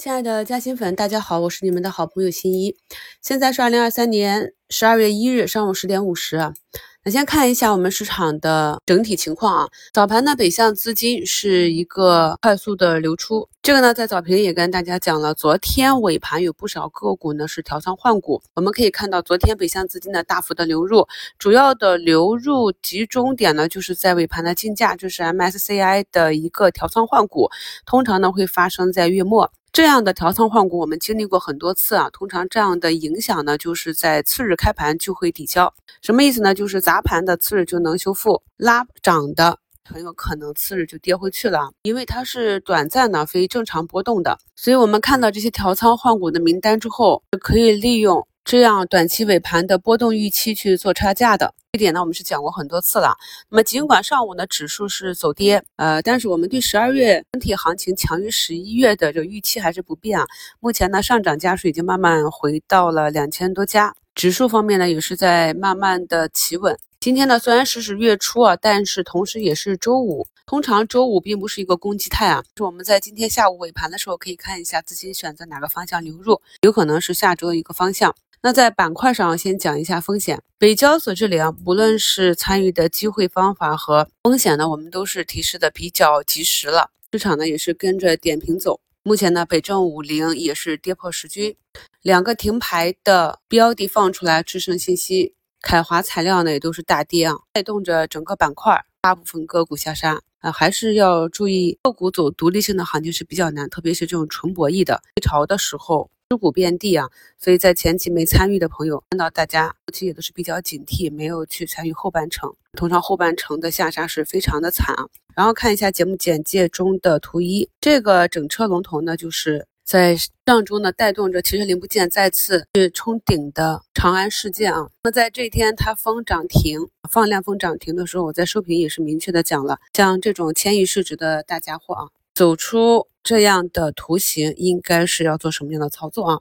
亲爱的嘉兴粉，大家好，我是你们的好朋友新一。现在是二零二三年十二月一日上午十点五十。那先看一下我们市场的整体情况啊。早盘呢，北向资金是一个快速的流出，这个呢在早评也跟大家讲了。昨天尾盘有不少个股呢是调仓换股，我们可以看到昨天北向资金的大幅的流入，主要的流入集中点呢就是在尾盘的竞价，就是 MSCI 的一个调仓换股，通常呢会发生在月末。这样的调仓换股，我们经历过很多次啊。通常这样的影响呢，就是在次日开盘就会抵消。什么意思呢？就是砸盘的次日就能修复，拉涨的很有可能次日就跌回去了，因为它是短暂的、非正常波动的。所以，我们看到这些调仓换股的名单之后，可以利用。这样短期尾盘的波动预期去做差价的这点呢，我们是讲过很多次了。那么尽管上午呢指数是走跌，呃，但是我们对十二月整体行情强于十一月的这个预期还是不变啊。目前呢上涨家数已经慢慢回到了两千多家，指数方面呢也是在慢慢的企稳。今天呢虽然是是月初啊，但是同时也是周五。通常周五并不是一个攻击态啊，是我们在今天下午尾盘的时候可以看一下资金选择哪个方向流入，有可能是下周的一个方向。那在板块上先讲一下风险。北交所这里啊，无论是参与的机会方法和风险呢，我们都是提示的比较及时了。市场呢也是跟着点评走。目前呢，北证五零也是跌破十均，两个停牌的标的放出来，智胜信息、凯华材料呢也都是大跌啊，带动着整个板块大部分个股下杀啊，还是要注意个股走独立性的行情是比较难，特别是这种纯博弈的回潮的时候。持股遍地啊，所以在前期没参与的朋友，看到大家后期也都是比较警惕，没有去参与后半程。通常后半程的下杀是非常的惨啊。然后看一下节目简介中的图一，这个整车龙头呢，就是在上周呢带动着汽车零部件再次去冲顶的长安事件啊。那在这天它封涨停、放量封涨停的时候，我在收评也是明确的讲了，像这种千亿市值的大家伙啊，走出。这样的图形应该是要做什么样的操作啊？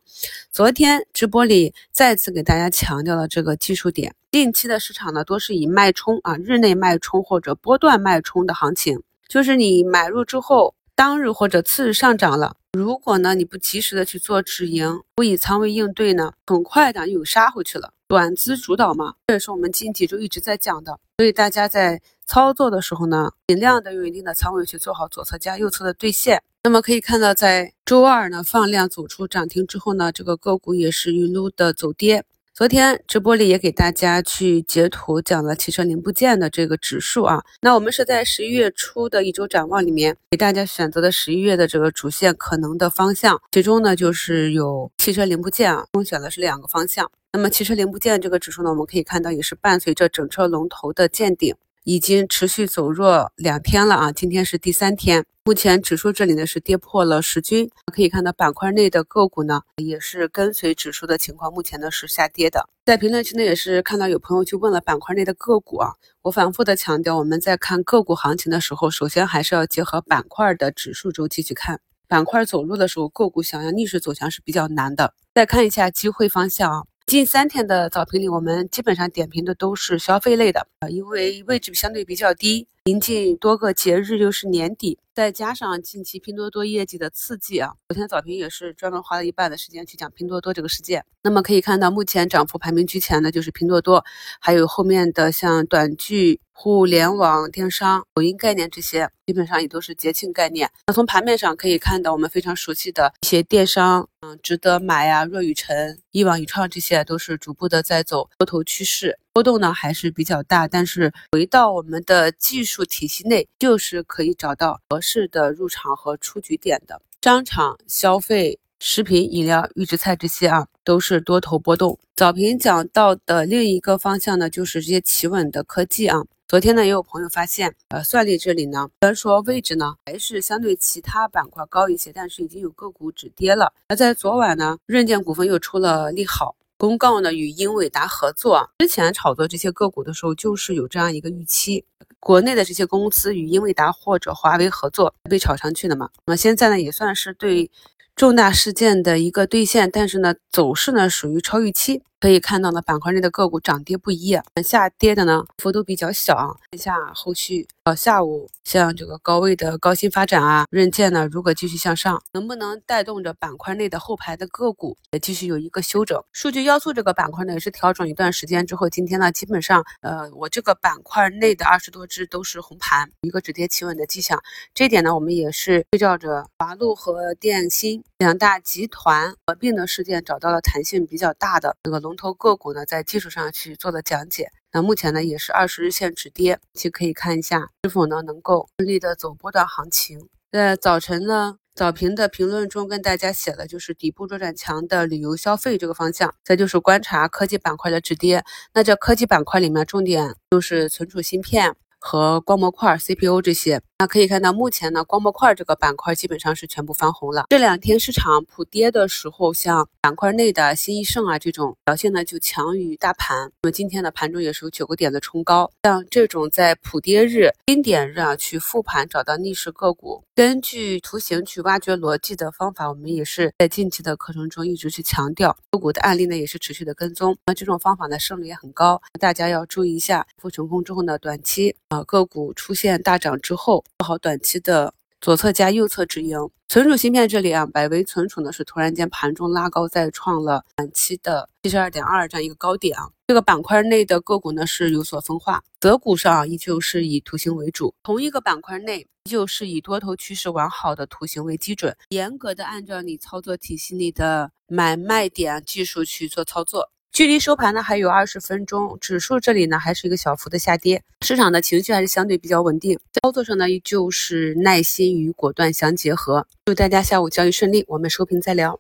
昨天直播里再次给大家强调了这个技术点。近期的市场呢，多是以脉冲啊，日内脉冲或者波段脉冲的行情，就是你买入之后，当日或者次日上涨了，如果呢你不及时的去做止盈，不以仓位应对呢，很快的又杀回去了。短资主导嘛，这也是我们近几周一直在讲的。所以大家在操作的时候呢，尽量的用一定的仓位去做好左侧加右侧的兑现。那么可以看到，在周二呢放量走出涨停之后呢，这个个股也是一路的走跌。昨天直播里也给大家去截图讲了汽车零部件的这个指数啊。那我们是在十一月初的一周展望里面给大家选择的十一月的这个主线可能的方向，其中呢就是有汽车零部件啊，共选的是两个方向。那么汽车零部件这个指数呢，我们可以看到也是伴随着整车龙头的见顶。已经持续走弱两天了啊，今天是第三天。目前指数这里呢是跌破了十均，可以看到板块内的个股呢也是跟随指数的情况，目前呢是下跌的。在评论区呢也是看到有朋友去问了板块内的个股啊，我反复的强调，我们在看个股行情的时候，首先还是要结合板块的指数周期去看。板块走弱的时候，个股想要逆势走强是比较难的。再看一下机会方向啊。近三天的早评里，我们基本上点评的都是消费类的啊，因为位置相对比较低，临近多个节日又是年底，再加上近期拼多多业绩的刺激啊，昨天早评也是专门花了一半的时间去讲拼多多这个事件。那么可以看到，目前涨幅排名居前的就是拼多多，还有后面的像短剧。互联网电商、抖音概念这些，基本上也都是节庆概念。那从盘面上可以看到，我们非常熟悉的一些电商，嗯，值得买呀，若雨辰、一网一创这些，都是逐步的在走多头趋势，波动呢还是比较大。但是回到我们的技术体系内，就是可以找到合适的入场和出局点的。商场、消费、食品饮料、预制菜这些啊，都是多头波动。早评讲到的另一个方向呢，就是这些企稳的科技啊。昨天呢，也有朋友发现，呃，算力这里呢，虽然说位置呢还是相对其他板块高一些，但是已经有个股止跌了。而在昨晚呢，润建股份又出了利好公告呢，与英伟达合作。之前炒作这些个股的时候，就是有这样一个预期，国内的这些公司与英伟达或者华为合作被炒上去的嘛。那么现在呢，也算是对重大事件的一个兑现，但是呢，走势呢属于超预期。可以看到呢，板块内的个股涨跌不一，下跌的呢幅度比较小。看下后续，呃，下午像这个高位的高新发展啊、润健呢，如果继续向上，能不能带动着板块内的后排的个股也继续有一个休整？数据要素这个板块呢也是调整一段时间之后，今天呢基本上，呃，我这个板块内的二十多只都是红盘，一个止跌企稳的迹象。这点呢，我们也是对照着华路和电芯两大集团合并的事件，找到了弹性比较大的那个龙头个股呢，在技术上去做了讲解。那目前呢，也是二十日线止跌，其可以看一下是否呢能够顺利的走波段行情。在早晨呢，早评的评论中跟大家写了，就是底部做转强的旅游消费这个方向，再就是观察科技板块的止跌。那这科技板块里面，重点就是存储芯片。和光模块、CPU 这些，那可以看到，目前呢，光模块这个板块基本上是全部翻红了。这两天市场普跌的时候，像板块内的新易盛啊这种表现呢就强于大盘。那么今天的盘中也是有九个点的冲高。像这种在普跌日、低点日啊去复盘找到逆势个股，根据图形去挖掘逻辑的方法，我们也是在近期的课程中一直去强调。个股的案例呢也是持续的跟踪。那这种方法呢胜率也很高，大家要注意一下。复成功之后呢，短期。啊，个股出现大涨之后，做好短期的左侧加右侧止盈。存储芯片这里啊，百威存储呢是突然间盘中拉高，再创了短期的七十二点二这样一个高点啊。这个板块内的个股呢是有所分化，择股上依旧是以图形为主，同一个板块内依旧是以多头趋势完好的图形为基准，严格的按照你操作体系里的买卖点技术去做操作。距离收盘呢还有二十分钟，指数这里呢还是一个小幅的下跌，市场的情绪还是相对比较稳定，操作上呢依旧是耐心与果断相结合。祝大家下午交易顺利，我们收评再聊。